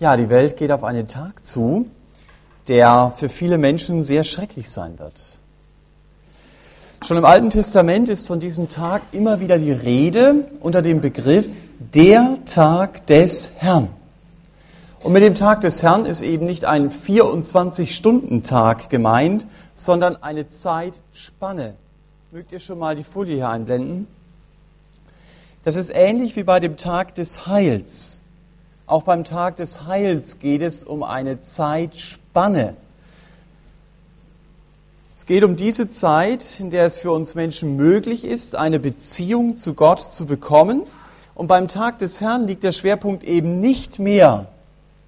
Ja, die Welt geht auf einen Tag zu, der für viele Menschen sehr schrecklich sein wird. Schon im Alten Testament ist von diesem Tag immer wieder die Rede unter dem Begriff der Tag des Herrn. Und mit dem Tag des Herrn ist eben nicht ein 24-Stunden-Tag gemeint, sondern eine Zeitspanne. Mögt ihr schon mal die Folie hier einblenden? Das ist ähnlich wie bei dem Tag des Heils. Auch beim Tag des Heils geht es um eine Zeitspanne. Es geht um diese Zeit, in der es für uns Menschen möglich ist, eine Beziehung zu Gott zu bekommen. Und beim Tag des Herrn liegt der Schwerpunkt eben nicht mehr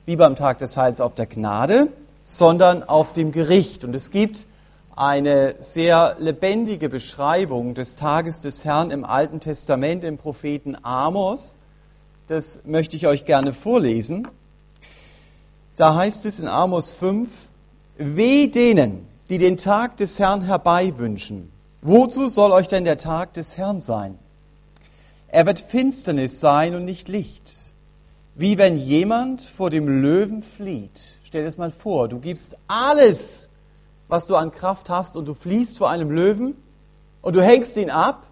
wie beim Tag des Heils auf der Gnade, sondern auf dem Gericht. Und es gibt eine sehr lebendige Beschreibung des Tages des Herrn im Alten Testament im Propheten Amos. Das möchte ich euch gerne vorlesen. Da heißt es in Amos 5, Weh denen, die den Tag des Herrn herbeiwünschen. Wozu soll euch denn der Tag des Herrn sein? Er wird Finsternis sein und nicht Licht. Wie wenn jemand vor dem Löwen flieht. Stell dir das mal vor, du gibst alles, was du an Kraft hast und du fliehst vor einem Löwen und du hängst ihn ab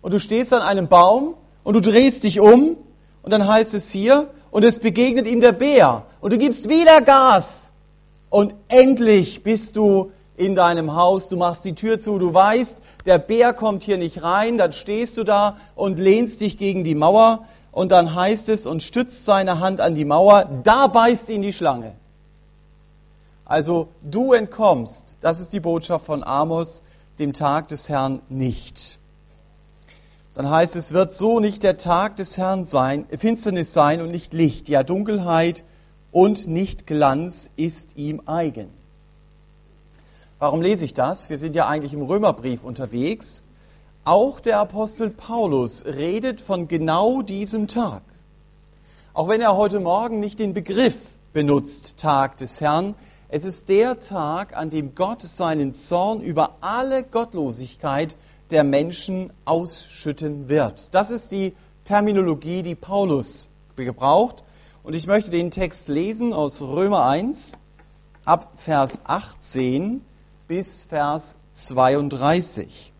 und du stehst an einem Baum und du drehst dich um und dann heißt es hier, und es begegnet ihm der Bär. Und du gibst wieder Gas. Und endlich bist du in deinem Haus, du machst die Tür zu, du weißt, der Bär kommt hier nicht rein, dann stehst du da und lehnst dich gegen die Mauer. Und dann heißt es und stützt seine Hand an die Mauer, da beißt ihn die Schlange. Also du entkommst, das ist die Botschaft von Amos, dem Tag des Herrn nicht dann heißt es, wird so nicht der Tag des Herrn sein, Finsternis sein und nicht Licht, ja Dunkelheit und nicht Glanz ist ihm eigen. Warum lese ich das? Wir sind ja eigentlich im Römerbrief unterwegs. Auch der Apostel Paulus redet von genau diesem Tag. Auch wenn er heute Morgen nicht den Begriff benutzt, Tag des Herrn, es ist der Tag, an dem Gott seinen Zorn über alle Gottlosigkeit der Menschen ausschütten wird. Das ist die Terminologie, die Paulus gebraucht. Und ich möchte den Text lesen aus Römer 1 ab Vers 18 bis Vers 32.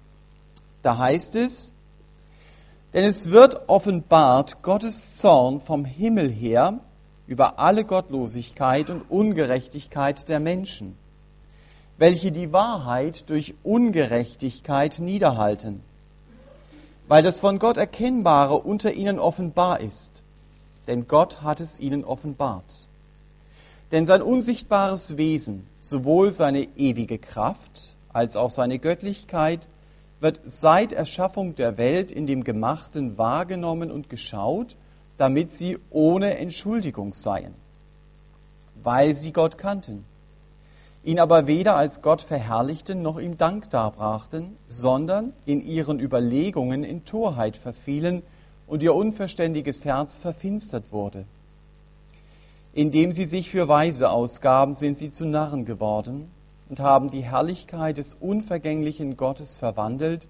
Da heißt es, denn es wird offenbart Gottes Zorn vom Himmel her über alle Gottlosigkeit und Ungerechtigkeit der Menschen welche die Wahrheit durch Ungerechtigkeit niederhalten, weil das von Gott Erkennbare unter ihnen offenbar ist, denn Gott hat es ihnen offenbart. Denn sein unsichtbares Wesen, sowohl seine ewige Kraft als auch seine Göttlichkeit, wird seit Erschaffung der Welt in dem Gemachten wahrgenommen und geschaut, damit sie ohne Entschuldigung seien, weil sie Gott kannten ihn aber weder als Gott verherrlichten noch ihm Dank darbrachten, sondern in ihren Überlegungen in Torheit verfielen und ihr unverständiges Herz verfinstert wurde. Indem sie sich für Weise ausgaben, sind sie zu Narren geworden und haben die Herrlichkeit des unvergänglichen Gottes verwandelt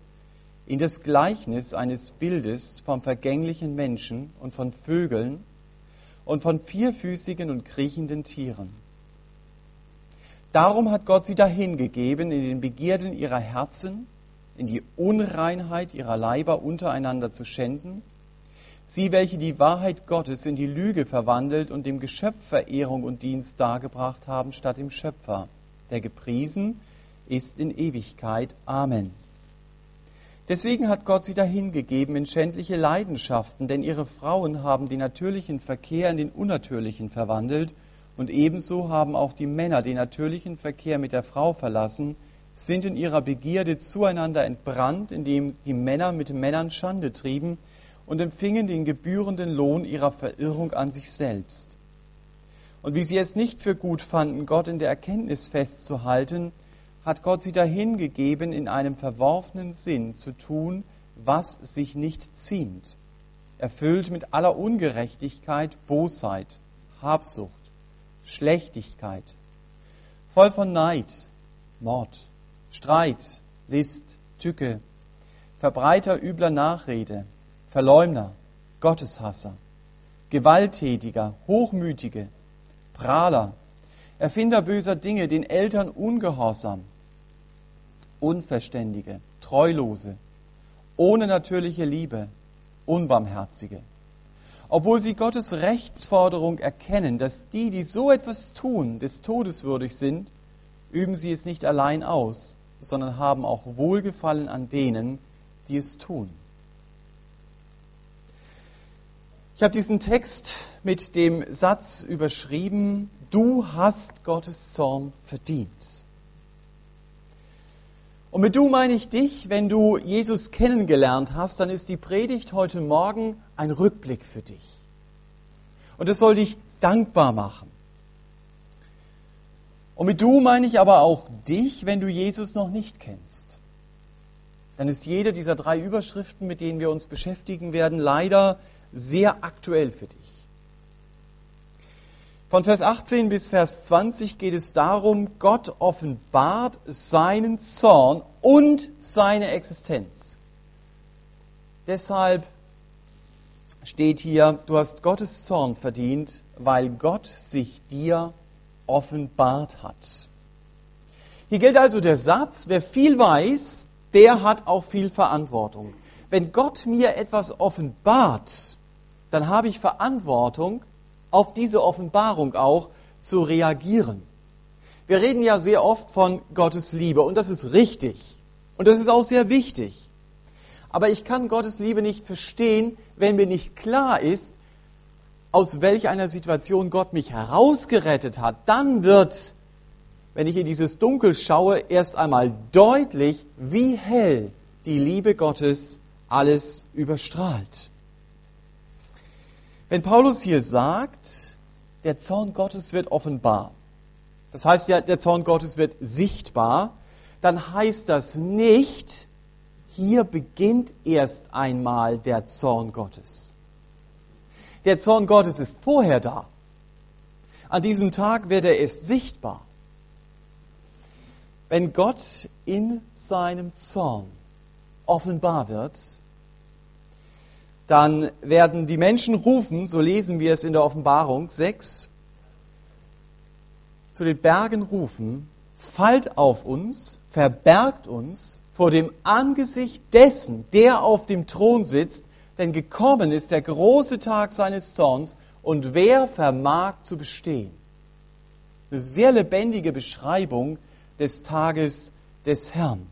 in das Gleichnis eines Bildes vom vergänglichen Menschen und von Vögeln und von vierfüßigen und kriechenden Tieren Darum hat Gott sie dahingegeben in den Begierden ihrer Herzen, in die Unreinheit ihrer Leiber untereinander zu schänden, sie, welche die Wahrheit Gottes in die Lüge verwandelt und dem Geschöpf Verehrung und Dienst dargebracht haben statt dem Schöpfer, der gepriesen ist in Ewigkeit. Amen. Deswegen hat Gott sie dahingegeben in schändliche Leidenschaften, denn ihre Frauen haben den natürlichen Verkehr in den unnatürlichen verwandelt und ebenso haben auch die Männer den natürlichen Verkehr mit der Frau verlassen, sind in ihrer Begierde zueinander entbrannt, indem die Männer mit Männern Schande trieben und empfingen den gebührenden Lohn ihrer Verirrung an sich selbst. Und wie sie es nicht für gut fanden, Gott in der Erkenntnis festzuhalten, hat Gott sie dahingegeben, in einem verworfenen Sinn zu tun, was sich nicht ziemt, erfüllt mit aller Ungerechtigkeit, Bosheit, Habsucht Schlechtigkeit, voll von Neid, Mord, Streit, List, Tücke, Verbreiter übler Nachrede, Verleumder, Gotteshasser, Gewalttätiger, Hochmütige, Prahler, Erfinder böser Dinge, den Eltern ungehorsam, Unverständige, Treulose, ohne natürliche Liebe, Unbarmherzige. Obwohl sie Gottes Rechtsforderung erkennen, dass die, die so etwas tun, des Todes würdig sind, üben sie es nicht allein aus, sondern haben auch Wohlgefallen an denen, die es tun. Ich habe diesen Text mit dem Satz überschrieben, du hast Gottes Zorn verdient. Und mit du meine ich dich, wenn du Jesus kennengelernt hast, dann ist die Predigt heute Morgen ein Rückblick für dich. Und es soll dich dankbar machen. Und mit du meine ich aber auch dich, wenn du Jesus noch nicht kennst. Dann ist jede dieser drei Überschriften, mit denen wir uns beschäftigen werden, leider sehr aktuell für dich. Von Vers 18 bis Vers 20 geht es darum, Gott offenbart seinen Zorn und seine Existenz. Deshalb steht hier, du hast Gottes Zorn verdient, weil Gott sich dir offenbart hat. Hier gilt also der Satz, wer viel weiß, der hat auch viel Verantwortung. Wenn Gott mir etwas offenbart, dann habe ich Verantwortung, auf diese Offenbarung auch zu reagieren. Wir reden ja sehr oft von Gottes Liebe und das ist richtig und das ist auch sehr wichtig. Aber ich kann Gottes Liebe nicht verstehen, wenn mir nicht klar ist, aus welch einer Situation Gott mich herausgerettet hat. Dann wird, wenn ich in dieses Dunkel schaue, erst einmal deutlich, wie hell die Liebe Gottes alles überstrahlt. Wenn Paulus hier sagt, der Zorn Gottes wird offenbar, das heißt ja, der Zorn Gottes wird sichtbar, dann heißt das nicht, hier beginnt erst einmal der Zorn Gottes. Der Zorn Gottes ist vorher da. An diesem Tag wird er erst sichtbar. Wenn Gott in seinem Zorn offenbar wird, dann werden die Menschen rufen, so lesen wir es in der Offenbarung 6, zu den Bergen rufen, fallt auf uns, verbergt uns vor dem Angesicht dessen, der auf dem Thron sitzt, denn gekommen ist der große Tag seines Zorns, und wer vermag zu bestehen? Eine sehr lebendige Beschreibung des Tages des Herrn.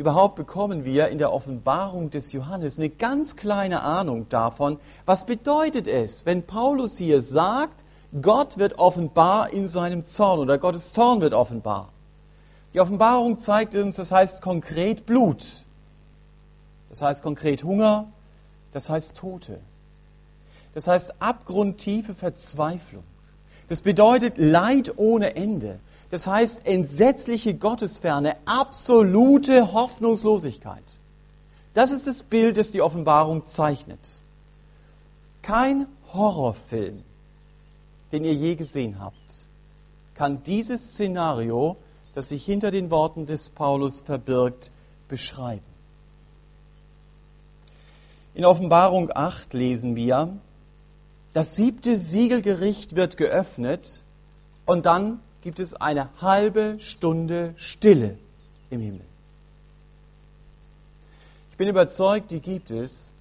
Überhaupt bekommen wir in der Offenbarung des Johannes eine ganz kleine Ahnung davon, was bedeutet es, wenn Paulus hier sagt, Gott wird offenbar in seinem Zorn oder Gottes Zorn wird offenbar. Die Offenbarung zeigt uns, das heißt konkret Blut, das heißt konkret Hunger, das heißt Tote, das heißt abgrundtiefe Verzweiflung, das bedeutet Leid ohne Ende, das heißt entsetzliche Gottesferne, absolute Hoffnungslosigkeit. Das ist das Bild, das die Offenbarung zeichnet. Kein Horrorfilm, den ihr je gesehen habt, kann dieses Szenario, das sich hinter den Worten des Paulus verbirgt, beschreiben. In Offenbarung 8 lesen wir, das siebte Siegelgericht wird geöffnet und dann gibt es eine halbe Stunde Stille im Himmel. Ich bin überzeugt, die gibt es,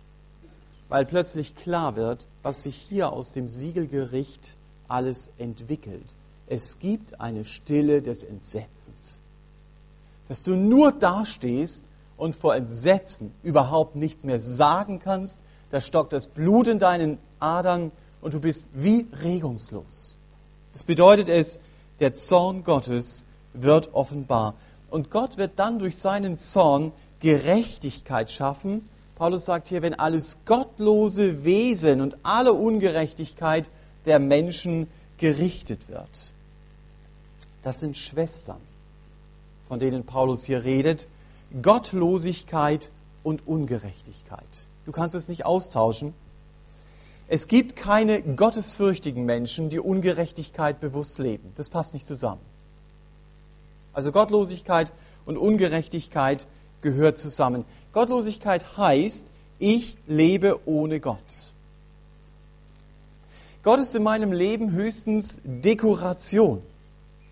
weil plötzlich klar wird, was sich hier aus dem Siegelgericht alles entwickelt. Es gibt eine Stille des Entsetzens. Dass du nur dastehst und vor Entsetzen überhaupt nichts mehr sagen kannst, da stockt das Blut in deinen Adern und du bist wie regungslos. Das bedeutet es, der Zorn Gottes wird offenbar. Und Gott wird dann durch seinen Zorn Gerechtigkeit schaffen. Paulus sagt hier, wenn alles gottlose Wesen und alle Ungerechtigkeit der Menschen gerichtet wird. Das sind Schwestern, von denen Paulus hier redet. Gottlosigkeit und Ungerechtigkeit. Du kannst es nicht austauschen. Es gibt keine gottesfürchtigen Menschen, die Ungerechtigkeit bewusst leben. Das passt nicht zusammen. Also Gottlosigkeit und Ungerechtigkeit gehört zusammen. Gottlosigkeit heißt, ich lebe ohne Gott. Gott ist in meinem Leben höchstens Dekoration.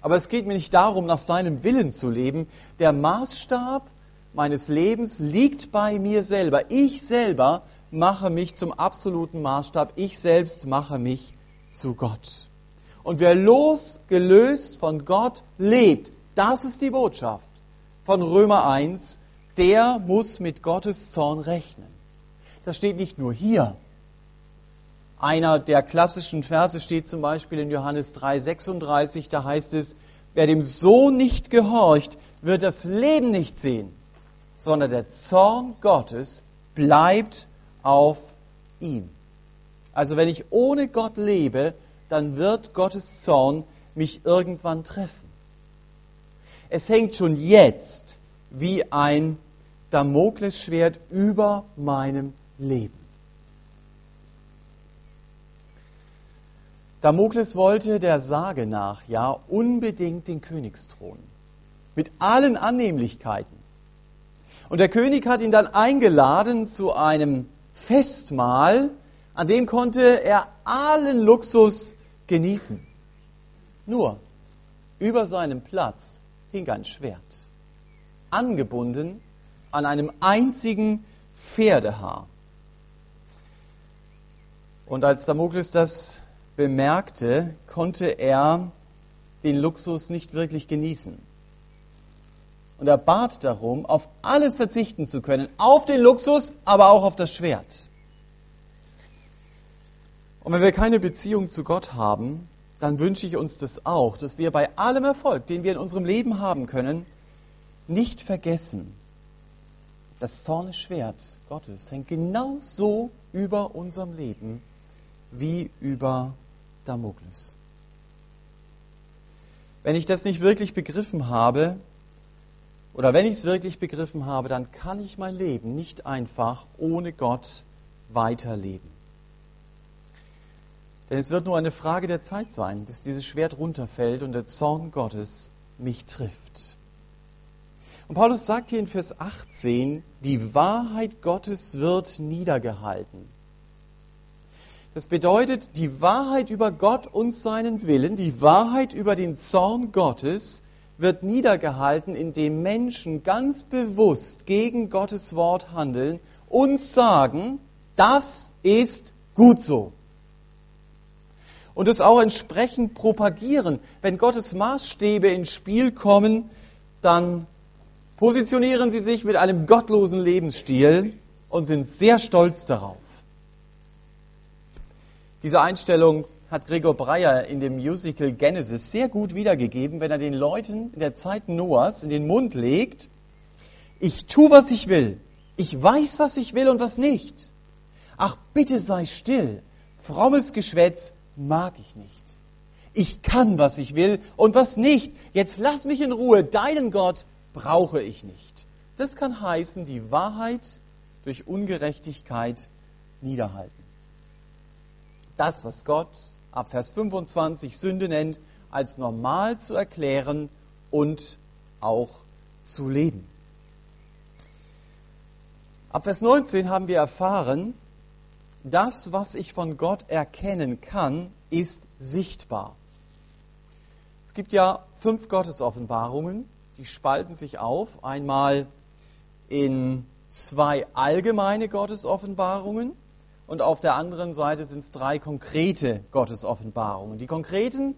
Aber es geht mir nicht darum, nach seinem Willen zu leben. Der Maßstab meines Lebens liegt bei mir selber. Ich selber mache mich zum absoluten Maßstab. Ich selbst mache mich zu Gott. Und wer losgelöst von Gott lebt, das ist die Botschaft von Römer 1, der muss mit Gottes Zorn rechnen. Das steht nicht nur hier. Einer der klassischen Verse steht zum Beispiel in Johannes 3,36, da heißt es, wer dem Sohn nicht gehorcht, wird das Leben nicht sehen, sondern der Zorn Gottes bleibt auf ihm. Also wenn ich ohne Gott lebe, dann wird Gottes Zorn mich irgendwann treffen. Es hängt schon jetzt wie ein Damoklesschwert über meinem Leben. Damokles wollte der Sage nach ja unbedingt den Königsthron mit allen Annehmlichkeiten. Und der König hat ihn dann eingeladen zu einem Festmahl, an dem konnte er allen Luxus genießen. Nur über seinem Platz hing ein Schwert, angebunden an einem einzigen Pferdehaar. Und als Damokles das bemerkte, konnte er den Luxus nicht wirklich genießen. Und er bat darum, auf alles verzichten zu können, auf den Luxus, aber auch auf das Schwert. Und wenn wir keine Beziehung zu Gott haben, dann wünsche ich uns das auch, dass wir bei allem Erfolg, den wir in unserem Leben haben können, nicht vergessen, das Zornesschwert Gottes hängt genau so über unserem Leben wie über Damokles. Wenn ich das nicht wirklich begriffen habe, oder wenn ich es wirklich begriffen habe, dann kann ich mein Leben nicht einfach ohne Gott weiterleben. Denn es wird nur eine Frage der Zeit sein, bis dieses Schwert runterfällt und der Zorn Gottes mich trifft. Und Paulus sagt hier in Vers 18, die Wahrheit Gottes wird niedergehalten. Das bedeutet, die Wahrheit über Gott und seinen Willen, die Wahrheit über den Zorn Gottes wird niedergehalten, indem Menschen ganz bewusst gegen Gottes Wort handeln und sagen, das ist gut so und es auch entsprechend propagieren. Wenn Gottes Maßstäbe ins Spiel kommen, dann positionieren sie sich mit einem gottlosen Lebensstil und sind sehr stolz darauf. Diese Einstellung hat Gregor Breyer in dem Musical Genesis sehr gut wiedergegeben, wenn er den Leuten in der Zeit Noahs in den Mund legt, ich tu, was ich will, ich weiß, was ich will und was nicht. Ach, bitte sei still, frommes Geschwätz mag ich nicht. Ich kann, was ich will und was nicht. Jetzt lass mich in Ruhe. Deinen Gott brauche ich nicht. Das kann heißen, die Wahrheit durch Ungerechtigkeit niederhalten. Das, was Gott ab Vers 25 Sünde nennt, als normal zu erklären und auch zu leben. Ab Vers 19 haben wir erfahren, das, was ich von Gott erkennen kann, ist sichtbar. Es gibt ja fünf Gottesoffenbarungen, die spalten sich auf. Einmal in zwei allgemeine Gottesoffenbarungen und auf der anderen Seite sind es drei konkrete Gottesoffenbarungen. Die konkreten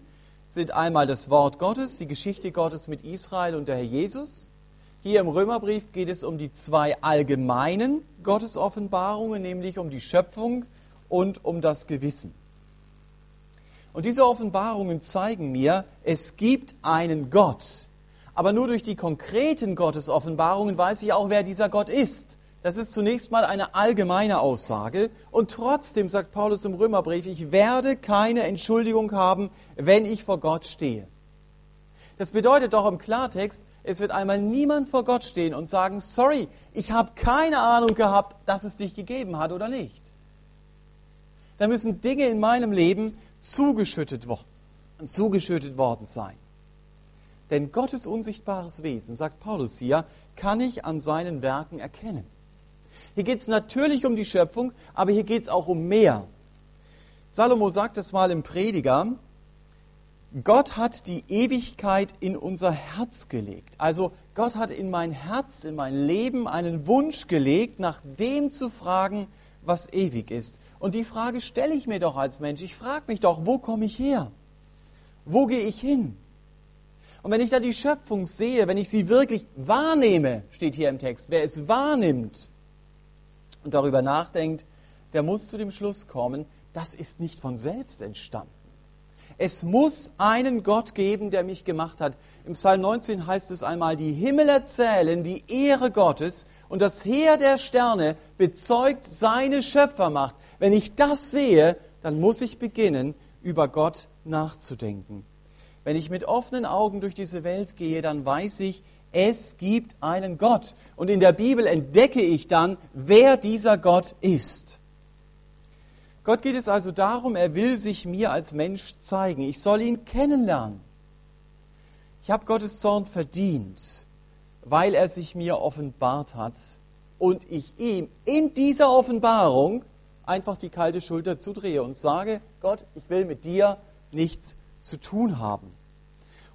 sind einmal das Wort Gottes, die Geschichte Gottes mit Israel und der Herr Jesus. Hier im Römerbrief geht es um die zwei allgemeinen Gottesoffenbarungen, nämlich um die Schöpfung und um das Gewissen. Und diese Offenbarungen zeigen mir, es gibt einen Gott. Aber nur durch die konkreten Gottesoffenbarungen weiß ich auch, wer dieser Gott ist. Das ist zunächst mal eine allgemeine Aussage. Und trotzdem sagt Paulus im Römerbrief, ich werde keine Entschuldigung haben, wenn ich vor Gott stehe. Das bedeutet doch im Klartext, es wird einmal niemand vor Gott stehen und sagen, sorry, ich habe keine Ahnung gehabt, dass es dich gegeben hat oder nicht. Da müssen Dinge in meinem Leben zugeschüttet, wo zugeschüttet worden sein. Denn Gottes unsichtbares Wesen, sagt Paulus hier, kann ich an seinen Werken erkennen. Hier geht es natürlich um die Schöpfung, aber hier geht es auch um mehr. Salomo sagt es mal im Prediger, Gott hat die Ewigkeit in unser Herz gelegt. Also Gott hat in mein Herz, in mein Leben einen Wunsch gelegt, nach dem zu fragen, was ewig ist. Und die Frage stelle ich mir doch als Mensch. Ich frage mich doch, wo komme ich her? Wo gehe ich hin? Und wenn ich da die Schöpfung sehe, wenn ich sie wirklich wahrnehme, steht hier im Text, wer es wahrnimmt und darüber nachdenkt, der muss zu dem Schluss kommen, das ist nicht von selbst entstanden. Es muss einen Gott geben, der mich gemacht hat. Im Psalm 19 heißt es einmal, die Himmel erzählen die Ehre Gottes und das Heer der Sterne bezeugt seine Schöpfermacht. Wenn ich das sehe, dann muss ich beginnen, über Gott nachzudenken. Wenn ich mit offenen Augen durch diese Welt gehe, dann weiß ich, es gibt einen Gott. Und in der Bibel entdecke ich dann, wer dieser Gott ist. Gott geht es also darum, er will sich mir als Mensch zeigen. Ich soll ihn kennenlernen. Ich habe Gottes Zorn verdient, weil er sich mir offenbart hat und ich ihm in dieser Offenbarung einfach die kalte Schulter zudrehe und sage, Gott, ich will mit dir nichts zu tun haben.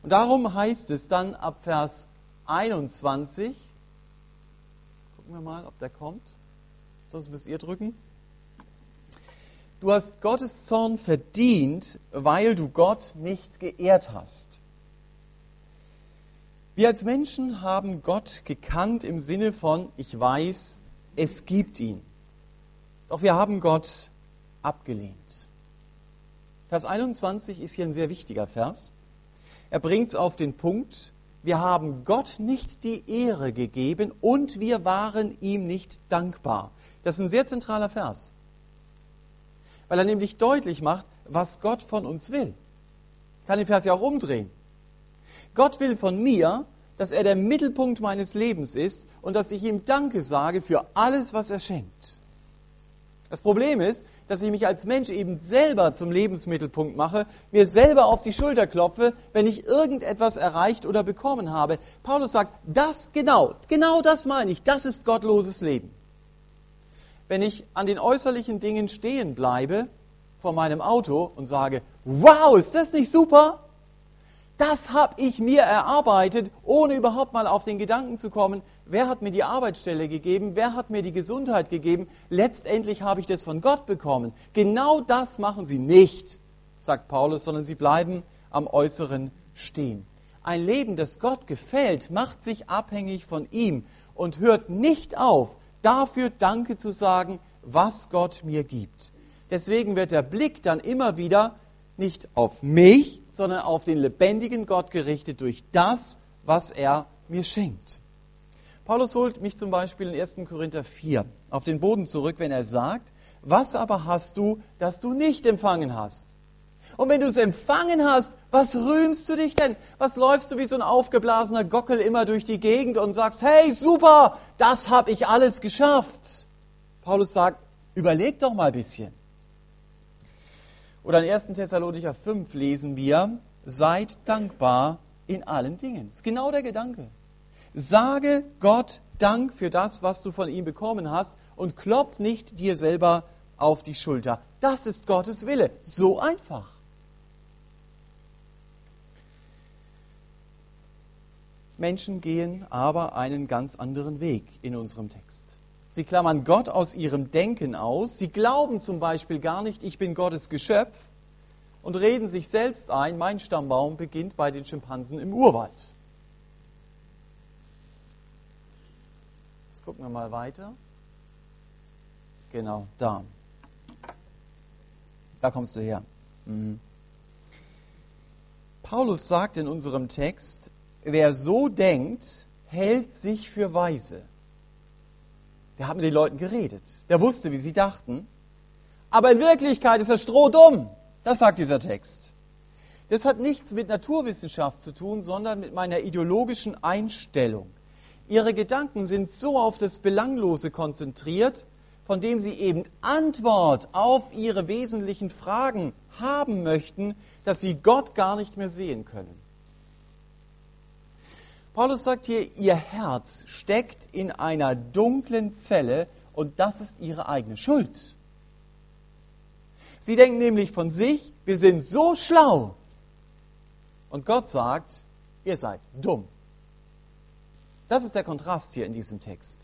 Und darum heißt es dann ab Vers 21, gucken wir mal, ob der kommt, sonst müsst ihr drücken. Du hast Gottes Zorn verdient, weil du Gott nicht geehrt hast. Wir als Menschen haben Gott gekannt im Sinne von, ich weiß, es gibt ihn. Doch wir haben Gott abgelehnt. Vers 21 ist hier ein sehr wichtiger Vers. Er bringt es auf den Punkt, wir haben Gott nicht die Ehre gegeben und wir waren ihm nicht dankbar. Das ist ein sehr zentraler Vers weil er nämlich deutlich macht, was Gott von uns will. Ich kann den Vers ja auch umdrehen. Gott will von mir, dass er der Mittelpunkt meines Lebens ist und dass ich ihm Danke sage für alles, was er schenkt. Das Problem ist, dass ich mich als Mensch eben selber zum Lebensmittelpunkt mache, mir selber auf die Schulter klopfe, wenn ich irgendetwas erreicht oder bekommen habe. Paulus sagt, das genau, genau das meine ich, das ist gottloses Leben wenn ich an den äußerlichen Dingen stehen bleibe vor meinem Auto und sage, wow, ist das nicht super? Das habe ich mir erarbeitet, ohne überhaupt mal auf den Gedanken zu kommen, wer hat mir die Arbeitsstelle gegeben, wer hat mir die Gesundheit gegeben, letztendlich habe ich das von Gott bekommen. Genau das machen sie nicht, sagt Paulus, sondern sie bleiben am Äußeren stehen. Ein Leben, das Gott gefällt, macht sich abhängig von ihm und hört nicht auf, dafür Danke zu sagen, was Gott mir gibt. Deswegen wird der Blick dann immer wieder nicht auf mich, sondern auf den lebendigen Gott gerichtet durch das, was er mir schenkt. Paulus holt mich zum Beispiel in 1. Korinther 4 auf den Boden zurück, wenn er sagt, was aber hast du, das du nicht empfangen hast? Und wenn du es empfangen hast, was rühmst du dich denn? Was läufst du wie so ein aufgeblasener Gockel immer durch die Gegend und sagst, hey, super, das habe ich alles geschafft. Paulus sagt, überleg doch mal ein bisschen. Oder in 1. Thessalonicher 5 lesen wir, seid dankbar in allen Dingen. Das ist genau der Gedanke. Sage Gott Dank für das, was du von ihm bekommen hast und klopf nicht dir selber auf die Schulter. Das ist Gottes Wille. So einfach. Menschen gehen aber einen ganz anderen Weg in unserem Text. Sie klammern Gott aus ihrem Denken aus. Sie glauben zum Beispiel gar nicht, ich bin Gottes Geschöpf und reden sich selbst ein, mein Stammbaum beginnt bei den Schimpansen im Urwald. Jetzt gucken wir mal weiter. Genau, da. Da kommst du her. Mhm. Paulus sagt in unserem Text, wer so denkt, hält sich für weise. Der hat mit den Leuten geredet. Der wusste, wie sie dachten. Aber in Wirklichkeit ist er strohdumm. Das sagt dieser Text. Das hat nichts mit Naturwissenschaft zu tun, sondern mit meiner ideologischen Einstellung. Ihre Gedanken sind so auf das Belanglose konzentriert, von dem sie eben Antwort auf ihre wesentlichen Fragen haben möchten, dass sie Gott gar nicht mehr sehen können. Paulus sagt hier, ihr Herz steckt in einer dunklen Zelle und das ist ihre eigene Schuld. Sie denken nämlich von sich, wir sind so schlau. Und Gott sagt, ihr seid dumm. Das ist der Kontrast hier in diesem Text.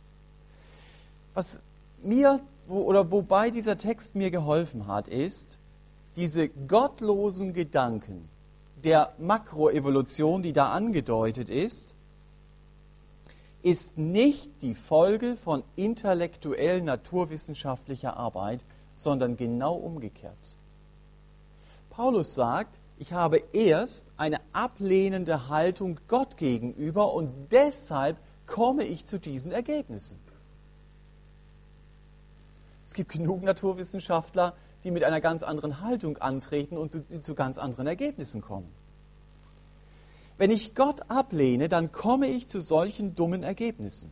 Was mir oder wobei dieser Text mir geholfen hat, ist, diese gottlosen Gedanken der Makroevolution, die da angedeutet ist, ist nicht die Folge von intellektuell naturwissenschaftlicher Arbeit, sondern genau umgekehrt. Paulus sagt, ich habe erst eine ablehnende Haltung Gott gegenüber und deshalb komme ich zu diesen Ergebnissen. Es gibt genug Naturwissenschaftler, die mit einer ganz anderen Haltung antreten und zu, ganz anderen Ergebnissen kommen. Wenn ich Gott ablehne, dann komme ich zu solchen dummen Ergebnissen.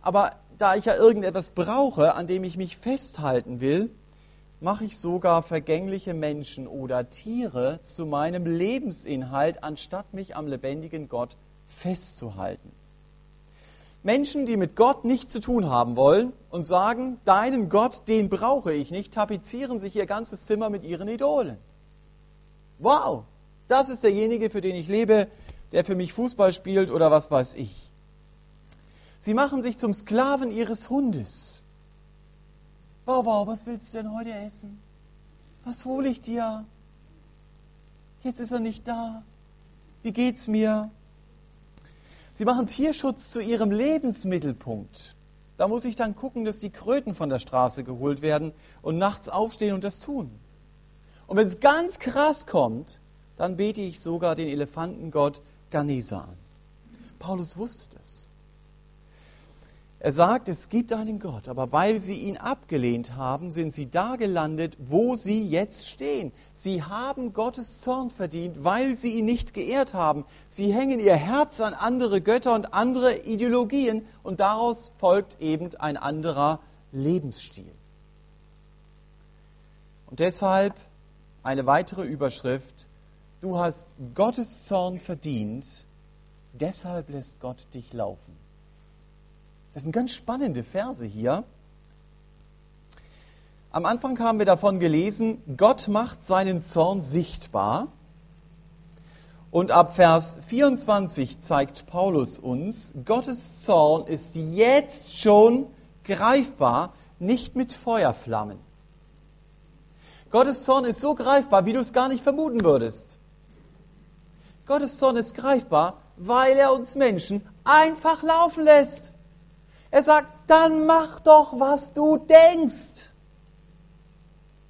Aber da ich ja irgendetwas brauche, an dem ich mich festhalten will, mache ich sogar vergängliche Menschen oder Tiere zu meinem Lebensinhalt, anstatt mich am lebendigen Gott festzuhalten. Menschen, die mit Gott nichts zu tun haben wollen und sagen, deinen Gott, den brauche ich nicht, tapezieren sich ihr ganzes Zimmer mit ihren Idolen. Wow, das ist derjenige, für den ich lebe, der für mich Fußball spielt oder was weiß ich. Sie machen sich zum Sklaven ihres Hundes. Wow, wow, was willst du denn heute essen? Was hole ich dir? Jetzt ist er nicht da. Wie geht's mir? Sie machen Tierschutz zu ihrem Lebensmittelpunkt. Da muss ich dann gucken, dass die Kröten von der Straße geholt werden und nachts aufstehen und das tun. Und wenn es ganz krass kommt, dann bete ich sogar den Elefantengott Ganesa an. Paulus wusste das. Er sagt, es gibt einen Gott, aber weil sie ihn abgelehnt haben, sind sie da gelandet, wo sie jetzt stehen. Sie haben Gottes Zorn verdient, weil sie ihn nicht geehrt haben. Sie hängen ihr Herz an andere Götter und andere Ideologien und daraus folgt eben ein anderer Lebensstil. Und deshalb eine weitere Überschrift, du hast Gottes Zorn verdient, deshalb lässt Gott dich laufen. Das sind ganz spannende Verse hier. Am Anfang haben wir davon gelesen, Gott macht seinen Zorn sichtbar. Und ab Vers 24 zeigt Paulus uns, Gottes Zorn ist jetzt schon greifbar, nicht mit Feuerflammen. Gottes Zorn ist so greifbar, wie du es gar nicht vermuten würdest. Gottes Zorn ist greifbar, weil er uns Menschen einfach laufen lässt. Er sagt, dann mach doch, was du denkst.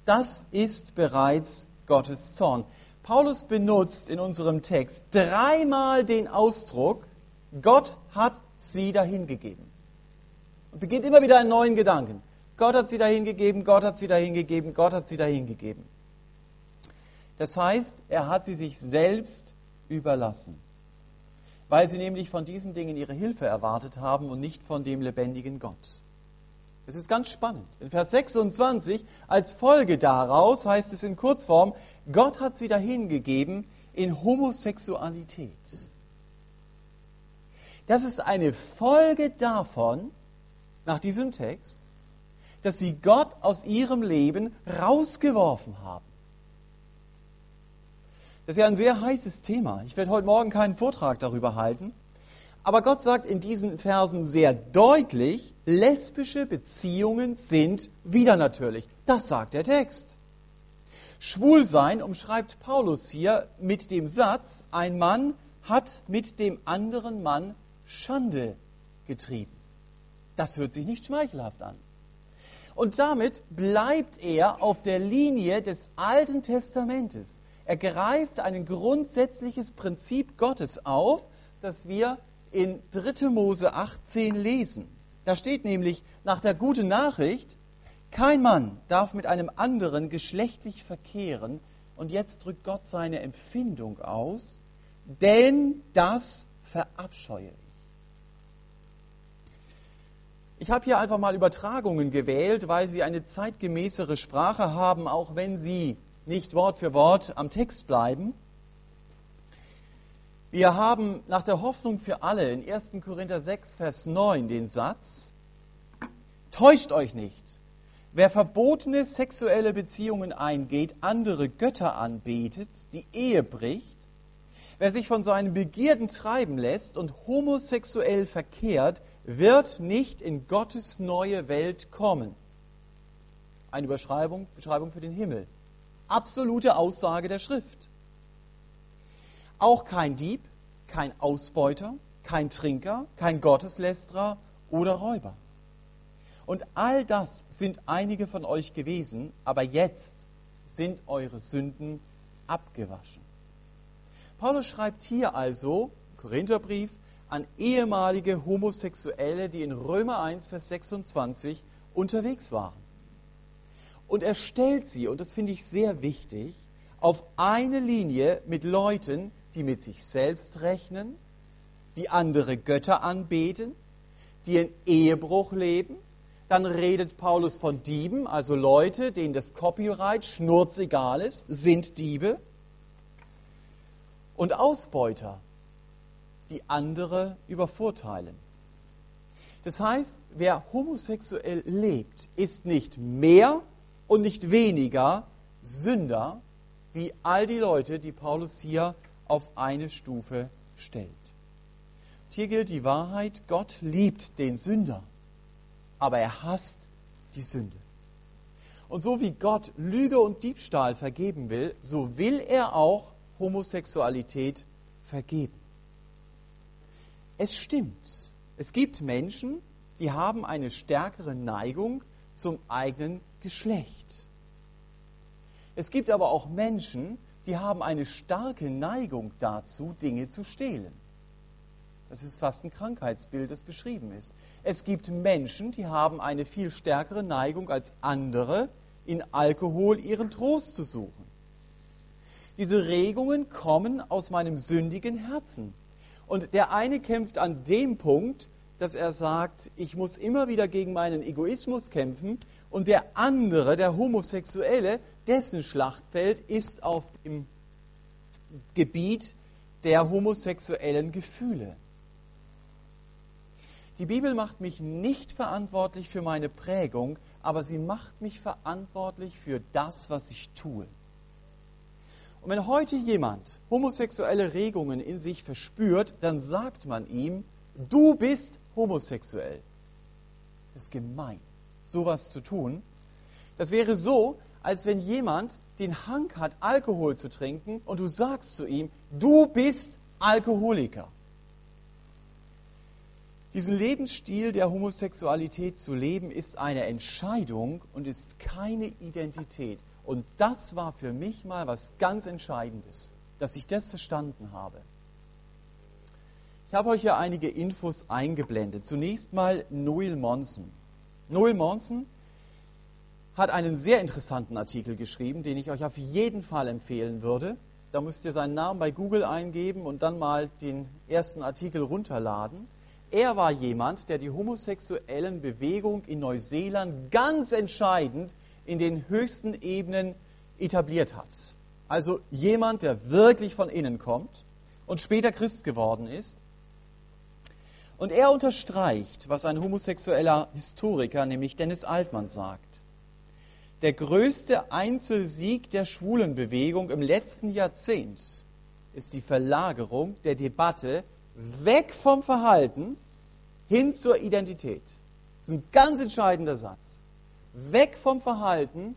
Das ist bereits Gottes Zorn. Paulus benutzt in unserem Text dreimal den Ausdruck, Gott hat sie dahingegeben. Und beginnt immer wieder einen neuen Gedanken. Gott hat sie dahingegeben, Gott hat sie dahingegeben, Gott hat sie dahingegeben. Das heißt, er hat sie sich selbst überlassen weil sie nämlich von diesen Dingen ihre Hilfe erwartet haben und nicht von dem lebendigen Gott. Es ist ganz spannend. In Vers 26, als Folge daraus heißt es in Kurzform, Gott hat sie dahingegeben in Homosexualität. Das ist eine Folge davon, nach diesem Text, dass sie Gott aus ihrem Leben rausgeworfen haben. Das ist ja ein sehr heißes Thema. Ich werde heute Morgen keinen Vortrag darüber halten. Aber Gott sagt in diesen Versen sehr deutlich, lesbische Beziehungen sind wieder natürlich. Das sagt der Text. Schwulsein umschreibt Paulus hier mit dem Satz, ein Mann hat mit dem anderen Mann Schande getrieben. Das hört sich nicht schmeichelhaft an. Und damit bleibt er auf der Linie des Alten Testamentes. Er greift ein grundsätzliches Prinzip Gottes auf, das wir in 3. Mose 18 lesen. Da steht nämlich nach der guten Nachricht, kein Mann darf mit einem anderen geschlechtlich verkehren. Und jetzt drückt Gott seine Empfindung aus, denn das verabscheue ich. Ich habe hier einfach mal Übertragungen gewählt, weil sie eine zeitgemäßere Sprache haben, auch wenn sie nicht Wort für Wort am Text bleiben. Wir haben nach der Hoffnung für alle in 1. Korinther 6, Vers 9 den Satz, Täuscht euch nicht, Wer verbotene sexuelle Beziehungen eingeht, andere Götter anbetet, die Ehe bricht, wer sich von seinen Begierden treiben lässt und homosexuell verkehrt, wird nicht in Gottes neue Welt kommen. Eine Beschreibung, Beschreibung für den Himmel. Absolute Aussage der Schrift. Auch kein Dieb, kein Ausbeuter, kein Trinker, kein Gotteslästerer oder Räuber. Und all das sind einige von euch gewesen, aber jetzt sind eure Sünden abgewaschen. Paulus schreibt hier also, Korintherbrief, an ehemalige Homosexuelle, die in Römer 1, Vers 26 unterwegs waren. Und er stellt sie, und das finde ich sehr wichtig, auf eine Linie mit Leuten, die mit sich selbst rechnen, die andere Götter anbeten, die in Ehebruch leben. Dann redet Paulus von Dieben, also Leute, denen das Copyright schnurzegal ist, sind Diebe. Und Ausbeuter, die andere übervorteilen. Das heißt, wer homosexuell lebt, ist nicht mehr und nicht weniger Sünder wie all die Leute, die Paulus hier auf eine Stufe stellt. Und hier gilt die Wahrheit, Gott liebt den Sünder, aber er hasst die Sünde. Und so wie Gott Lüge und Diebstahl vergeben will, so will er auch Homosexualität vergeben. Es stimmt, es gibt Menschen, die haben eine stärkere Neigung zum eigenen Geschlecht. Es gibt aber auch Menschen, die haben eine starke Neigung dazu, Dinge zu stehlen. Das ist fast ein Krankheitsbild, das beschrieben ist. Es gibt Menschen, die haben eine viel stärkere Neigung als andere, in Alkohol ihren Trost zu suchen. Diese Regungen kommen aus meinem sündigen Herzen. Und der eine kämpft an dem Punkt, dass er sagt, ich muss immer wieder gegen meinen Egoismus kämpfen und der andere, der Homosexuelle, dessen Schlachtfeld ist auf dem Gebiet der homosexuellen Gefühle. Die Bibel macht mich nicht verantwortlich für meine Prägung, aber sie macht mich verantwortlich für das, was ich tue. Und wenn heute jemand homosexuelle Regungen in sich verspürt, dann sagt man ihm, du bist homosexuell. Das ist gemein, sowas zu tun. Das wäre so, als wenn jemand den Hang hat, Alkohol zu trinken und du sagst zu ihm, du bist Alkoholiker. Diesen Lebensstil der Homosexualität zu leben, ist eine Entscheidung und ist keine Identität. Und das war für mich mal was ganz Entscheidendes, dass ich das verstanden habe. Ich habe euch hier einige Infos eingeblendet. Zunächst mal Noel Monson. Noel Monson hat einen sehr interessanten Artikel geschrieben, den ich euch auf jeden Fall empfehlen würde. Da müsst ihr seinen Namen bei Google eingeben und dann mal den ersten Artikel runterladen. Er war jemand, der die homosexuellen Bewegung in Neuseeland ganz entscheidend in den höchsten Ebenen etabliert hat. Also jemand, der wirklich von innen kommt und später Christ geworden ist und er unterstreicht, was ein homosexueller Historiker, nämlich Dennis Altmann, sagt. Der größte Einzelsieg der Schwulenbewegung im letzten Jahrzehnt ist die Verlagerung der Debatte weg vom Verhalten hin zur Identität. Das ist ein ganz entscheidender Satz. Weg vom Verhalten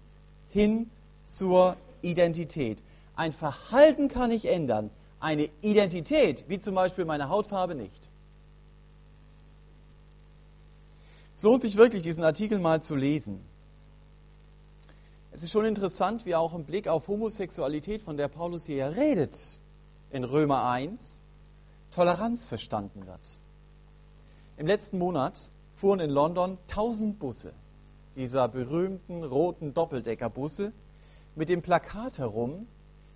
hin zur Identität. Ein Verhalten kann ich ändern, eine Identität, wie zum Beispiel meine Hautfarbe, nicht. Es lohnt sich wirklich, diesen Artikel mal zu lesen. Es ist schon interessant, wie auch im Blick auf Homosexualität, von der Paulus hier redet, in Römer 1, Toleranz verstanden wird. Im letzten Monat fuhren in London 1000 Busse, dieser berühmten roten Doppeldeckerbusse, mit dem Plakat herum,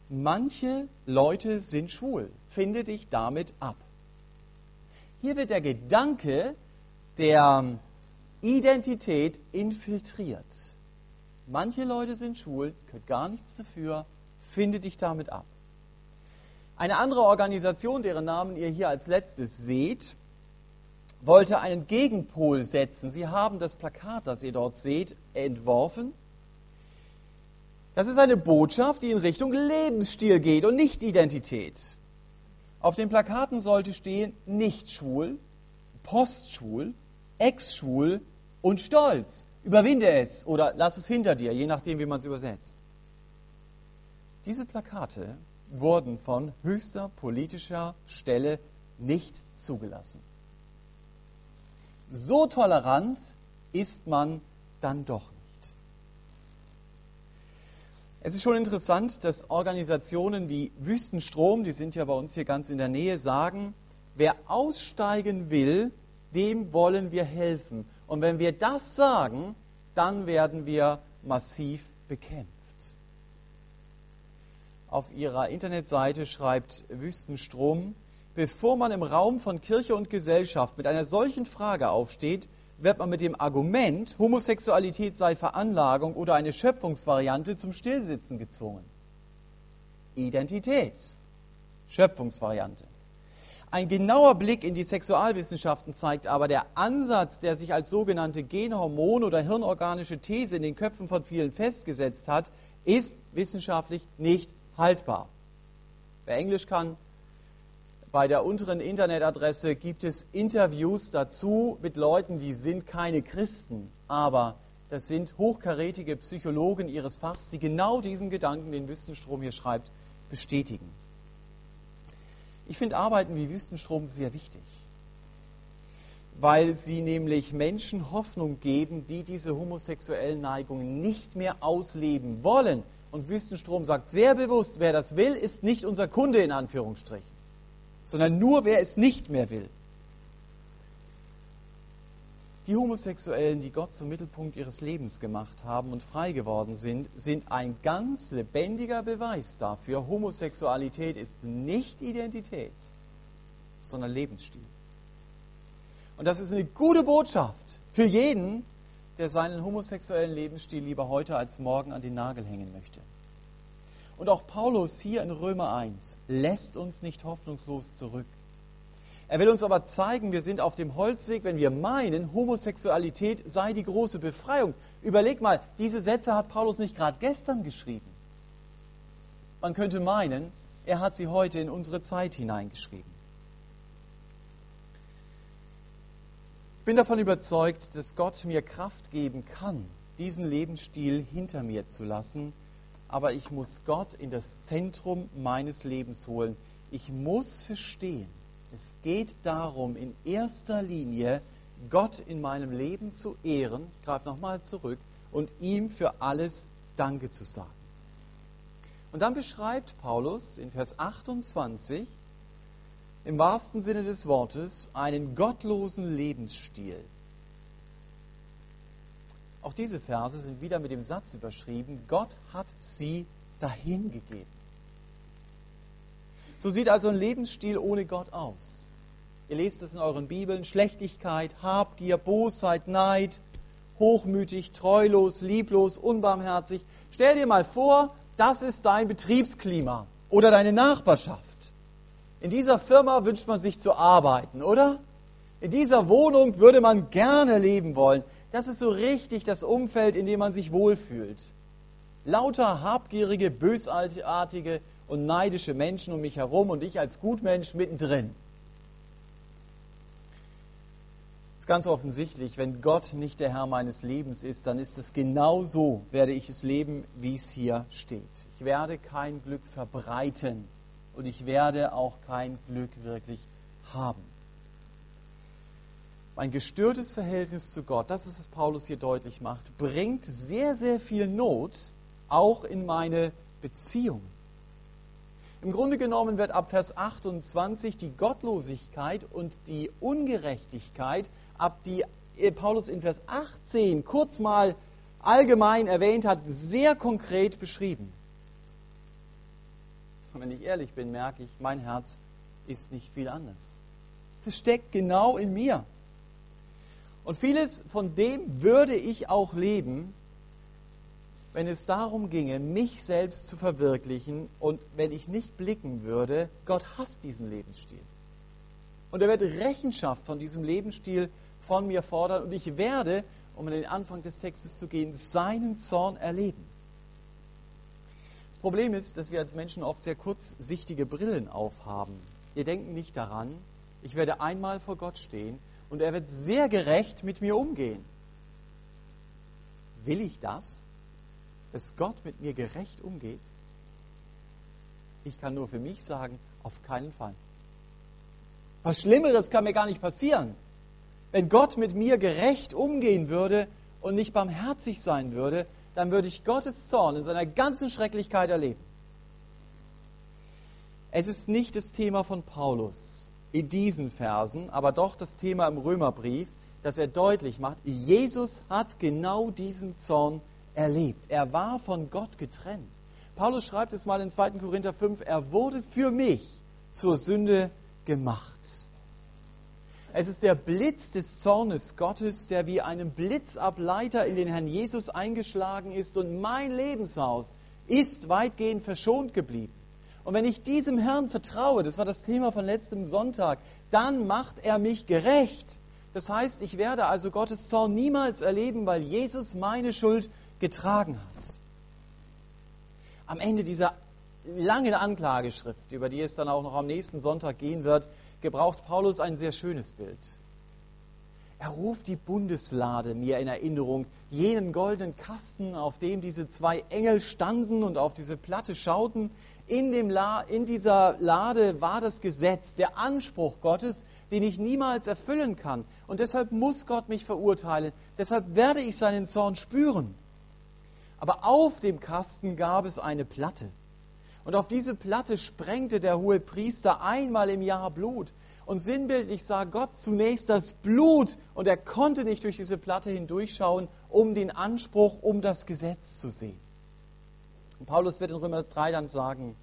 manche Leute sind schwul, finde dich damit ab. Hier wird der Gedanke der Identität infiltriert. Manche Leute sind schwul, können gar nichts dafür, finde dich damit ab. Eine andere Organisation, deren Namen ihr hier als letztes seht, wollte einen Gegenpol setzen. Sie haben das Plakat, das ihr dort seht, entworfen. Das ist eine Botschaft, die in Richtung Lebensstil geht und nicht Identität. Auf den Plakaten sollte stehen, nicht schwul, postschwul, ex-schwul und stolz. Überwinde es oder lass es hinter dir, je nachdem, wie man es übersetzt. Diese Plakate wurden von höchster politischer Stelle nicht zugelassen. So tolerant ist man dann doch nicht. Es ist schon interessant, dass Organisationen wie Wüstenstrom, die sind ja bei uns hier ganz in der Nähe, sagen, wer aussteigen will, dem wollen wir helfen. Und wenn wir das sagen, dann werden wir massiv bekämpft. Auf ihrer Internetseite schreibt Wüstenstrom, bevor man im Raum von Kirche und Gesellschaft mit einer solchen Frage aufsteht, wird man mit dem Argument, Homosexualität sei Veranlagung oder eine Schöpfungsvariante zum Stillsitzen gezwungen. Identität. Schöpfungsvariante. Ein genauer Blick in die Sexualwissenschaften zeigt aber, der Ansatz, der sich als sogenannte Genhormon- oder hirnorganische These in den Köpfen von vielen festgesetzt hat, ist wissenschaftlich nicht haltbar. Wer Englisch kann, bei der unteren Internetadresse gibt es Interviews dazu mit Leuten, die sind keine Christen, aber das sind hochkarätige Psychologen ihres Fachs, die genau diesen Gedanken, den Wüstenstrom hier schreibt, bestätigen. Ich finde Arbeiten wie Wüstenstrom sehr wichtig, weil sie nämlich Menschen Hoffnung geben, die diese homosexuellen Neigungen nicht mehr ausleben wollen. Und Wüstenstrom sagt sehr bewusst, wer das will, ist nicht unser Kunde in Anführungsstrichen, sondern nur wer es nicht mehr will. Die Homosexuellen, die Gott zum Mittelpunkt ihres Lebens gemacht haben und frei geworden sind, sind ein ganz lebendiger Beweis dafür, Homosexualität ist nicht Identität, sondern Lebensstil. Und das ist eine gute Botschaft für jeden, der seinen homosexuellen Lebensstil lieber heute als morgen an den Nagel hängen möchte. Und auch Paulus hier in Römer 1 lässt uns nicht hoffnungslos zurück. Er will uns aber zeigen, wir sind auf dem Holzweg, wenn wir meinen, Homosexualität sei die große Befreiung. Überleg mal, diese Sätze hat Paulus nicht gerade gestern geschrieben. Man könnte meinen, er hat sie heute in unsere Zeit hineingeschrieben. Ich bin davon überzeugt, dass Gott mir Kraft geben kann, diesen Lebensstil hinter mir zu lassen, aber ich muss Gott in das Zentrum meines Lebens holen. Ich muss verstehen, es geht darum, in erster Linie Gott in meinem Leben zu ehren. Ich greife nochmal zurück und ihm für alles Danke zu sagen. Und dann beschreibt Paulus in Vers 28 im wahrsten Sinne des Wortes einen gottlosen Lebensstil. Auch diese Verse sind wieder mit dem Satz überschrieben, Gott hat sie dahingegeben. So sieht also ein Lebensstil ohne Gott aus. Ihr lest es in euren Bibeln. Schlechtigkeit, Habgier, Bosheit, Neid, hochmütig, treulos, lieblos, unbarmherzig. Stell dir mal vor, das ist dein Betriebsklima oder deine Nachbarschaft. In dieser Firma wünscht man sich zu arbeiten, oder? In dieser Wohnung würde man gerne leben wollen. Das ist so richtig das Umfeld, in dem man sich wohlfühlt. Lauter habgierige, bösartige, und neidische Menschen um mich herum und ich als Gutmensch mittendrin. Es ist ganz offensichtlich, wenn Gott nicht der Herr meines Lebens ist, dann ist es genau so, werde ich es leben, wie es hier steht. Ich werde kein Glück verbreiten und ich werde auch kein Glück wirklich haben. Mein gestörtes Verhältnis zu Gott, das ist es Paulus hier deutlich macht, bringt sehr, sehr viel Not auch in meine Beziehung. Im Grunde genommen wird ab Vers 28 die Gottlosigkeit und die Ungerechtigkeit, ab die Paulus in Vers 18 kurz mal allgemein erwähnt hat, sehr konkret beschrieben. Und wenn ich ehrlich bin, merke ich, mein Herz ist nicht viel anders. Das steckt genau in mir. Und vieles von dem würde ich auch leben, wenn es darum ginge, mich selbst zu verwirklichen und wenn ich nicht blicken würde, Gott hasst diesen Lebensstil. Und er wird Rechenschaft von diesem Lebensstil von mir fordern. Und ich werde, um an den Anfang des Textes zu gehen, seinen Zorn erleben. Das Problem ist, dass wir als Menschen oft sehr kurzsichtige Brillen aufhaben. Wir denken nicht daran, ich werde einmal vor Gott stehen und er wird sehr gerecht mit mir umgehen. Will ich das? Dass Gott mit mir gerecht umgeht? Ich kann nur für mich sagen, auf keinen Fall. Was Schlimmeres kann mir gar nicht passieren. Wenn Gott mit mir gerecht umgehen würde und nicht barmherzig sein würde, dann würde ich Gottes Zorn in seiner ganzen Schrecklichkeit erleben. Es ist nicht das Thema von Paulus in diesen Versen, aber doch das Thema im Römerbrief, dass er deutlich macht, Jesus hat genau diesen Zorn erlebt. Er war von Gott getrennt. Paulus schreibt es mal in 2. Korinther 5, er wurde für mich zur Sünde gemacht. Es ist der Blitz des Zornes Gottes, der wie einem Blitzableiter in den Herrn Jesus eingeschlagen ist und mein Lebenshaus ist weitgehend verschont geblieben. Und wenn ich diesem Herrn vertraue, das war das Thema von letztem Sonntag, dann macht er mich gerecht. Das heißt, ich werde also Gottes Zorn niemals erleben, weil Jesus meine Schuld getragen hat. Am Ende dieser langen Anklageschrift, über die es dann auch noch am nächsten Sonntag gehen wird, gebraucht Paulus ein sehr schönes Bild. Er ruft die Bundeslade mir in Erinnerung, jenen goldenen Kasten, auf dem diese zwei Engel standen und auf diese Platte schauten. In, dem La in dieser Lade war das Gesetz, der Anspruch Gottes, den ich niemals erfüllen kann. Und deshalb muss Gott mich verurteilen. Deshalb werde ich seinen Zorn spüren. Aber auf dem Kasten gab es eine Platte. Und auf diese Platte sprengte der hohe Priester einmal im Jahr Blut. Und sinnbildlich sah Gott zunächst das Blut und er konnte nicht durch diese Platte hindurchschauen, um den Anspruch, um das Gesetz zu sehen. Und Paulus wird in Römer 3 dann sagen,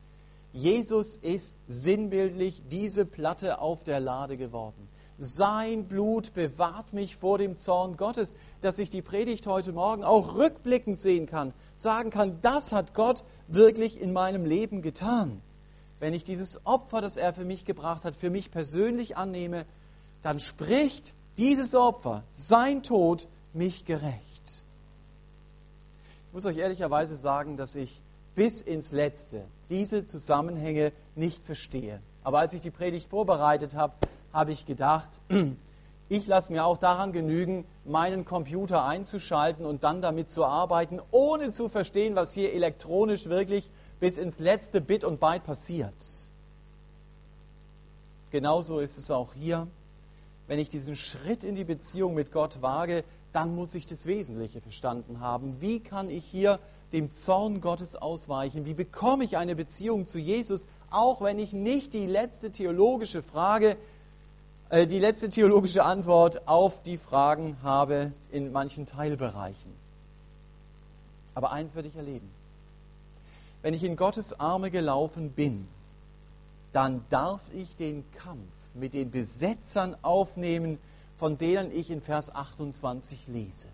Jesus ist sinnbildlich diese Platte auf der Lade geworden. Sein Blut bewahrt mich vor dem Zorn Gottes, dass ich die Predigt heute Morgen auch rückblickend sehen kann, sagen kann, das hat Gott wirklich in meinem Leben getan. Wenn ich dieses Opfer, das er für mich gebracht hat, für mich persönlich annehme, dann spricht dieses Opfer, sein Tod, mich gerecht. Ich muss euch ehrlicherweise sagen, dass ich bis ins Letzte diese Zusammenhänge nicht verstehe. Aber als ich die Predigt vorbereitet habe, habe ich gedacht, ich lasse mir auch daran genügen, meinen Computer einzuschalten und dann damit zu arbeiten, ohne zu verstehen, was hier elektronisch wirklich bis ins letzte Bit und Byte passiert. Genauso ist es auch hier. Wenn ich diesen Schritt in die Beziehung mit Gott wage, dann muss ich das Wesentliche verstanden haben. Wie kann ich hier dem Zorn Gottes ausweichen? Wie bekomme ich eine Beziehung zu Jesus, auch wenn ich nicht die letzte theologische Frage die letzte theologische Antwort auf die Fragen habe in manchen Teilbereichen. Aber eins werde ich erleben. Wenn ich in Gottes Arme gelaufen bin, dann darf ich den Kampf mit den Besetzern aufnehmen, von denen ich in Vers 28 lese.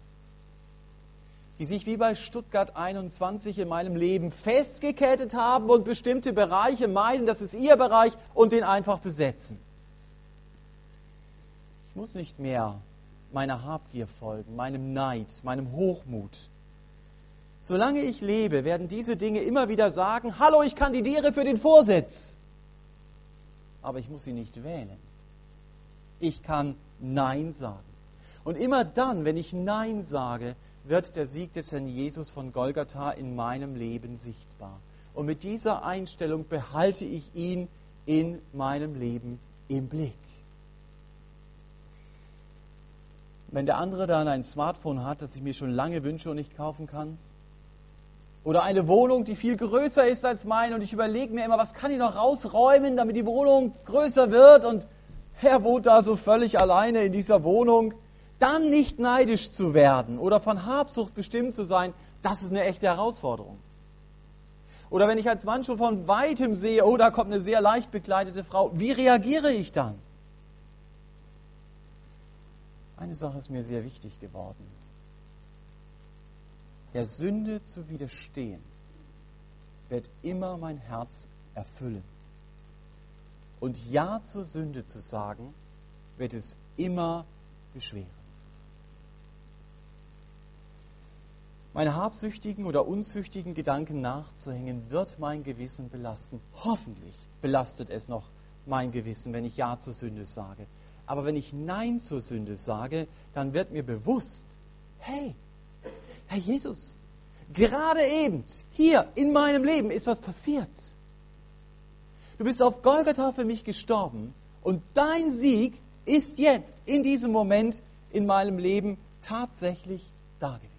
Die sich wie bei Stuttgart 21 in meinem Leben festgekettet haben und bestimmte Bereiche meinen, das ist ihr Bereich und den einfach besetzen. Ich muss nicht mehr meiner Habgier folgen, meinem Neid, meinem Hochmut. Solange ich lebe, werden diese Dinge immer wieder sagen, hallo, ich kandidiere für den Vorsitz. Aber ich muss sie nicht wählen. Ich kann Nein sagen. Und immer dann, wenn ich Nein sage, wird der Sieg des Herrn Jesus von Golgatha in meinem Leben sichtbar. Und mit dieser Einstellung behalte ich ihn in meinem Leben im Blick. Wenn der andere dann ein Smartphone hat, das ich mir schon lange wünsche und nicht kaufen kann, oder eine Wohnung, die viel größer ist als meine und ich überlege mir immer, was kann ich noch rausräumen, damit die Wohnung größer wird und er wohnt da so völlig alleine in dieser Wohnung, dann nicht neidisch zu werden oder von Habsucht bestimmt zu sein, das ist eine echte Herausforderung. Oder wenn ich als Mann schon von weitem sehe, oh, da kommt eine sehr leicht bekleidete Frau, wie reagiere ich dann? Eine Sache ist mir sehr wichtig geworden. Der Sünde zu widerstehen, wird immer mein Herz erfüllen. und Ja zur Sünde zu sagen, wird es immer beschweren. Meine habsüchtigen oder unzüchtigen Gedanken nachzuhängen, wird mein Gewissen belasten. Hoffentlich belastet es noch mein Gewissen, wenn ich Ja zur Sünde sage. Aber wenn ich Nein zur Sünde sage, dann wird mir bewusst, hey, Herr Jesus, gerade eben, hier in meinem Leben ist was passiert. Du bist auf Golgatha für mich gestorben und dein Sieg ist jetzt, in diesem Moment in meinem Leben tatsächlich da gewesen.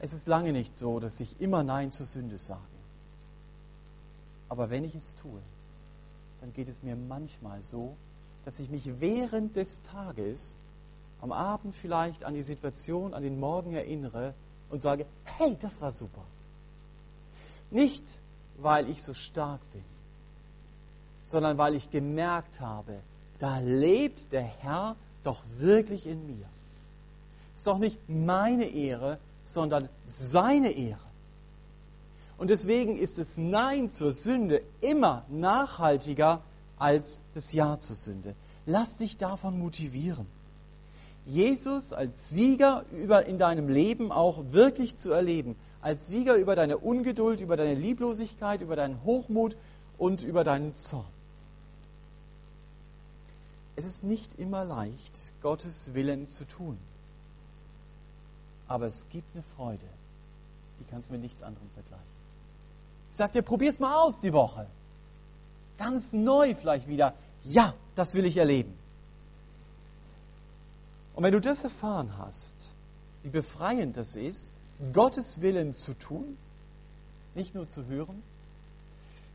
Es ist lange nicht so, dass ich immer Nein zur Sünde sage. Aber wenn ich es tue, dann geht es mir manchmal so, dass ich mich während des Tages, am Abend vielleicht an die Situation, an den Morgen erinnere und sage, hey, das war super. Nicht, weil ich so stark bin, sondern weil ich gemerkt habe, da lebt der Herr doch wirklich in mir. Es ist doch nicht meine Ehre, sondern seine Ehre. Und deswegen ist das Nein zur Sünde immer nachhaltiger als das Ja zur Sünde. Lass dich davon motivieren. Jesus als Sieger über in deinem Leben auch wirklich zu erleben, als Sieger über deine Ungeduld, über deine Lieblosigkeit, über deinen Hochmut und über deinen Zorn. Es ist nicht immer leicht, Gottes Willen zu tun. Aber es gibt eine Freude, die kannst du mit nichts anderem vergleichen. Ich sage dir, probier's mal aus die Woche. Ganz neu vielleicht wieder. Ja, das will ich erleben. Und wenn du das erfahren hast, wie befreiend das ist, Gottes Willen zu tun, nicht nur zu hören,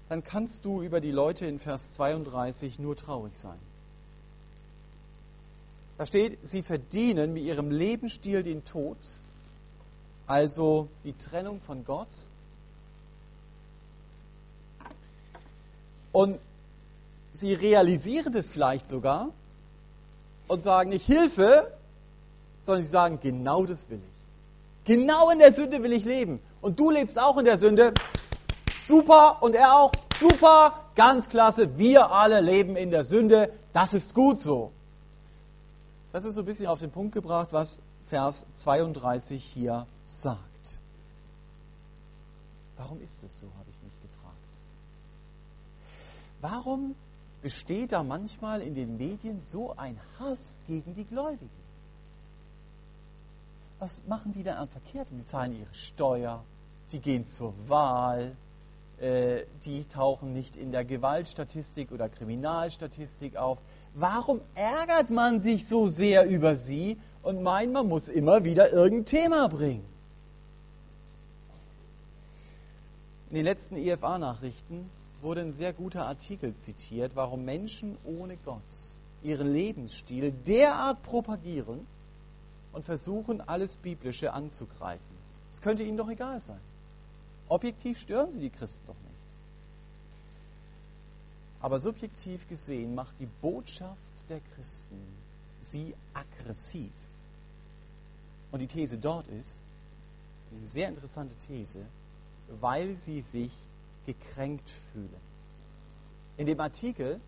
dann kannst du über die Leute in Vers 32 nur traurig sein. Da steht, sie verdienen mit ihrem Lebensstil den Tod, also die Trennung von Gott. Und sie realisieren das vielleicht sogar und sagen nicht Hilfe, sondern sie sagen, genau das will ich. Genau in der Sünde will ich leben. Und du lebst auch in der Sünde. Super und er auch. Super, ganz klasse. Wir alle leben in der Sünde. Das ist gut so. Das ist so ein bisschen auf den Punkt gebracht, was Vers 32 hier sagt. Warum ist das so, habe ich mich gefragt. Warum besteht da manchmal in den Medien so ein Hass gegen die Gläubigen? Was machen die denn an Verkehrten? Die zahlen ihre Steuer, die gehen zur Wahl, äh, die tauchen nicht in der Gewaltstatistik oder Kriminalstatistik auf. Warum ärgert man sich so sehr über sie und meint, man muss immer wieder irgendein Thema bringen? In den letzten EFA-Nachrichten wurde ein sehr guter Artikel zitiert, warum Menschen ohne Gott ihren Lebensstil derart propagieren und versuchen, alles Biblische anzugreifen. Es könnte ihnen doch egal sein. Objektiv stören sie die Christen doch nicht. Aber subjektiv gesehen macht die Botschaft der Christen sie aggressiv. Und die These dort ist, eine sehr interessante These, weil sie sich gekränkt fühlen. In dem Artikel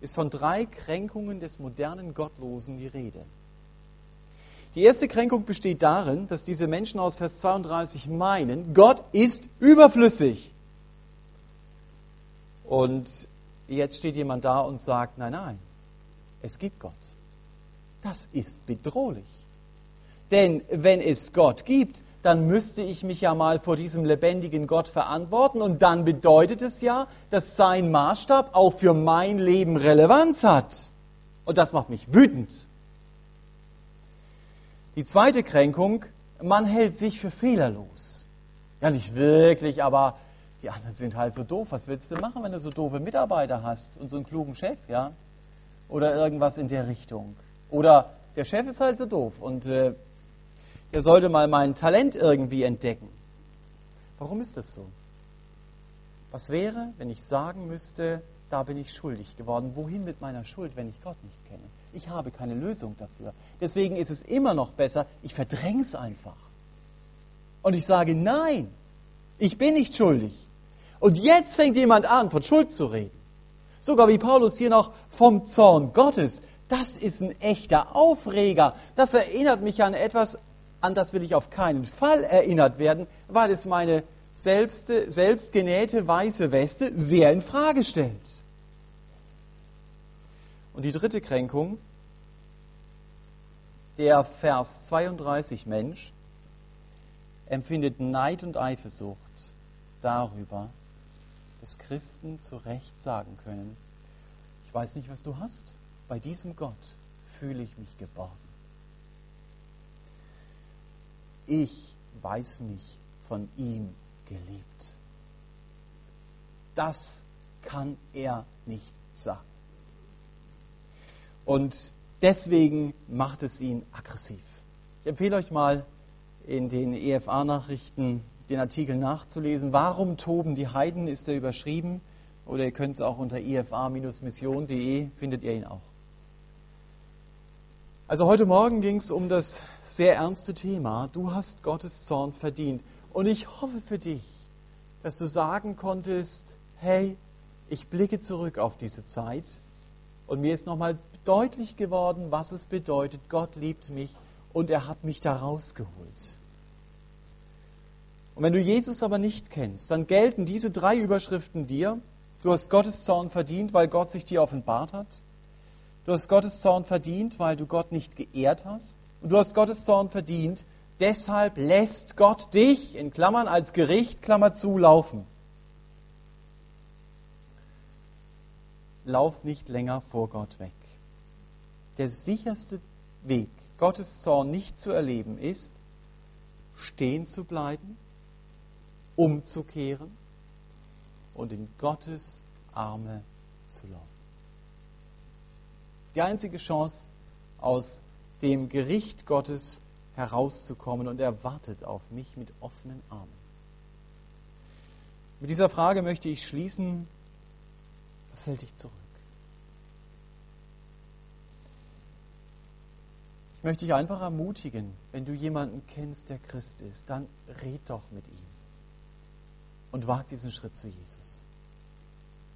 ist von drei Kränkungen des modernen Gottlosen die Rede. Die erste Kränkung besteht darin, dass diese Menschen aus Vers 32 meinen, Gott ist überflüssig. Und jetzt steht jemand da und sagt, nein, nein, es gibt Gott. Das ist bedrohlich. Denn wenn es Gott gibt, dann müsste ich mich ja mal vor diesem lebendigen Gott verantworten und dann bedeutet es ja, dass sein Maßstab auch für mein Leben Relevanz hat. Und das macht mich wütend. Die zweite Kränkung, man hält sich für fehlerlos. Ja, nicht wirklich, aber die anderen sind halt so doof. Was willst du machen, wenn du so doofe Mitarbeiter hast und so einen klugen Chef, ja? Oder irgendwas in der Richtung. Oder der Chef ist halt so doof und äh, er sollte mal mein Talent irgendwie entdecken. Warum ist das so? Was wäre, wenn ich sagen müsste, da bin ich schuldig geworden. Wohin mit meiner Schuld, wenn ich Gott nicht kenne? Ich habe keine Lösung dafür. Deswegen ist es immer noch besser, ich verdränge es einfach. Und ich sage, nein, ich bin nicht schuldig. Und jetzt fängt jemand an, von Schuld zu reden. Sogar wie Paulus hier noch vom Zorn Gottes. Das ist ein echter Aufreger. Das erinnert mich an etwas, an das will ich auf keinen Fall erinnert werden, weil es meine selbst, selbstgenähte weiße Weste sehr in Frage stellt. Und die dritte Kränkung, der Vers 32 Mensch empfindet Neid und Eifersucht darüber, dass Christen zu Recht sagen können, ich weiß nicht, was du hast, bei diesem Gott fühle ich mich geborgen. Ich weiß mich von ihm geliebt. Das kann er nicht sagen. Und deswegen macht es ihn aggressiv. Ich empfehle euch mal in den EFA-Nachrichten den Artikel nachzulesen. Warum toben die Heiden ist er überschrieben. Oder ihr könnt es auch unter efa-mission.de findet ihr ihn auch. Also heute Morgen ging es um das sehr ernste Thema, du hast Gottes Zorn verdient. Und ich hoffe für dich, dass du sagen konntest, hey, ich blicke zurück auf diese Zeit und mir ist nochmal deutlich geworden, was es bedeutet, Gott liebt mich und er hat mich da rausgeholt. Und wenn du Jesus aber nicht kennst, dann gelten diese drei Überschriften dir. Du hast Gottes Zorn verdient, weil Gott sich dir offenbart hat. Du hast Gottes Zorn verdient, weil du Gott nicht geehrt hast. Und du hast Gottes Zorn verdient, deshalb lässt Gott dich, in Klammern als Gericht, Klammer zu, laufen. Lauf nicht länger vor Gott weg. Der sicherste Weg, Gottes Zorn nicht zu erleben, ist, stehen zu bleiben, umzukehren und in Gottes Arme zu laufen die einzige Chance, aus dem Gericht Gottes herauszukommen und er wartet auf mich mit offenen Armen. Mit dieser Frage möchte ich schließen, was hält dich zurück? Ich möchte dich einfach ermutigen, wenn du jemanden kennst, der Christ ist, dann red doch mit ihm und wag diesen Schritt zu Jesus.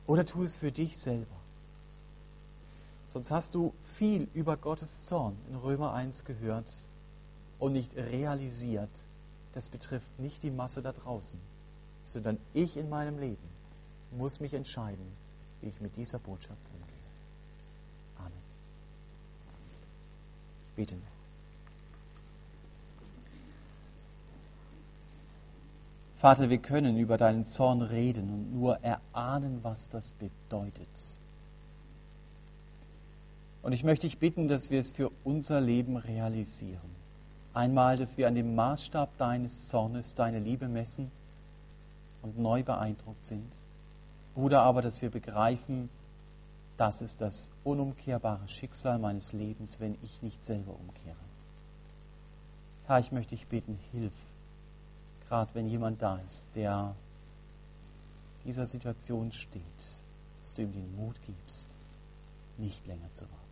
Oder tu es für dich selber. Sonst hast du viel über Gottes Zorn in Römer 1 gehört und nicht realisiert, das betrifft nicht die Masse da draußen, sondern ich in meinem Leben muss mich entscheiden, wie ich mit dieser Botschaft umgehe. Amen. Ich bete noch. Vater, wir können über deinen Zorn reden und nur erahnen, was das bedeutet. Und ich möchte dich bitten, dass wir es für unser Leben realisieren. Einmal, dass wir an dem Maßstab deines Zornes deine Liebe messen und neu beeindruckt sind. Oder aber, dass wir begreifen, das ist das unumkehrbare Schicksal meines Lebens, wenn ich nicht selber umkehre. Herr, ich möchte dich bitten, hilf, gerade wenn jemand da ist, der dieser Situation steht, dass du ihm den Mut gibst, nicht länger zu warten.